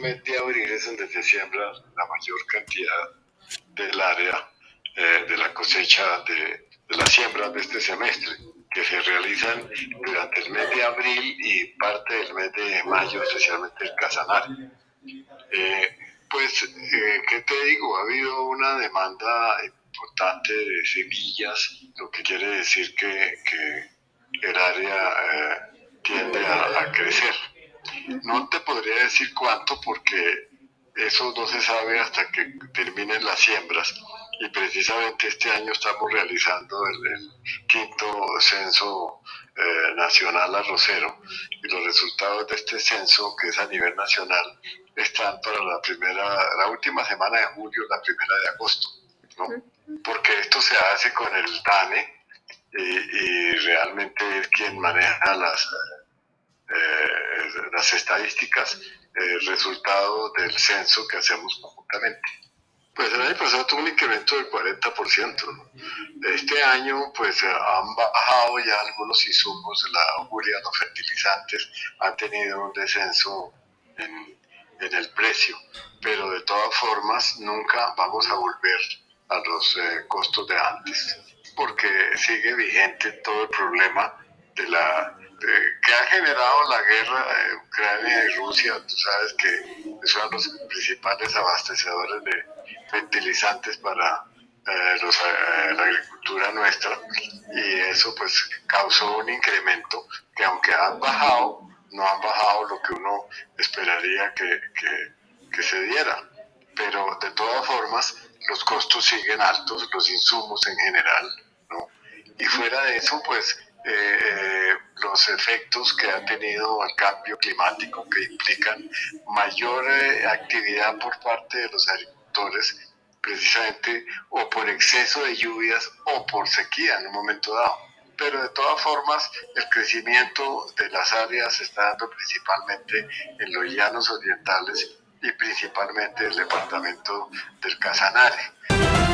de abril es donde se siembra la mayor cantidad del área eh, de la cosecha de, de las siembras de este semestre, que se realizan durante el mes de abril y parte del mes de mayo, especialmente el Casanare. Eh, pues, eh, ¿qué te digo? Ha habido una demanda importante de semillas, lo que quiere decir que, que el área eh, tiende a, a crecer. No te podría decir cuánto porque eso no se sabe hasta que terminen las siembras y precisamente este año estamos realizando el, el quinto censo eh, nacional arrocero y los resultados de este censo que es a nivel nacional están para la primera, la última semana de julio, la primera de agosto, ¿no? Porque esto se hace con el DANE y, y realmente es quien maneja las, eh, las estadísticas, el resultado del censo que hacemos conjuntamente. Pues el año pasado tuvo un incremento del 40%. ¿no? Este año pues han bajado ya algunos insumos, la urea, los fertilizantes, han tenido un descenso en, en el precio, pero de todas formas nunca vamos a volver a los eh, costos de antes, porque sigue vigente todo el problema de la que ha generado la guerra de Ucrania y Rusia. Tú sabes que son los principales abastecedores de fertilizantes para eh, los, eh, la agricultura nuestra y eso pues causó un incremento que aunque han bajado, no han bajado lo que uno esperaría que, que, que se diera. Pero de todas formas, los costos siguen altos, los insumos en general, ¿no? Y fuera de eso, pues eh, efectos que ha tenido el cambio climático que implican mayor eh, actividad por parte de los agricultores precisamente o por exceso de lluvias o por sequía en un momento dado. Pero de todas formas el crecimiento de las áreas se está dando principalmente en los llanos orientales y principalmente el departamento del Casanare.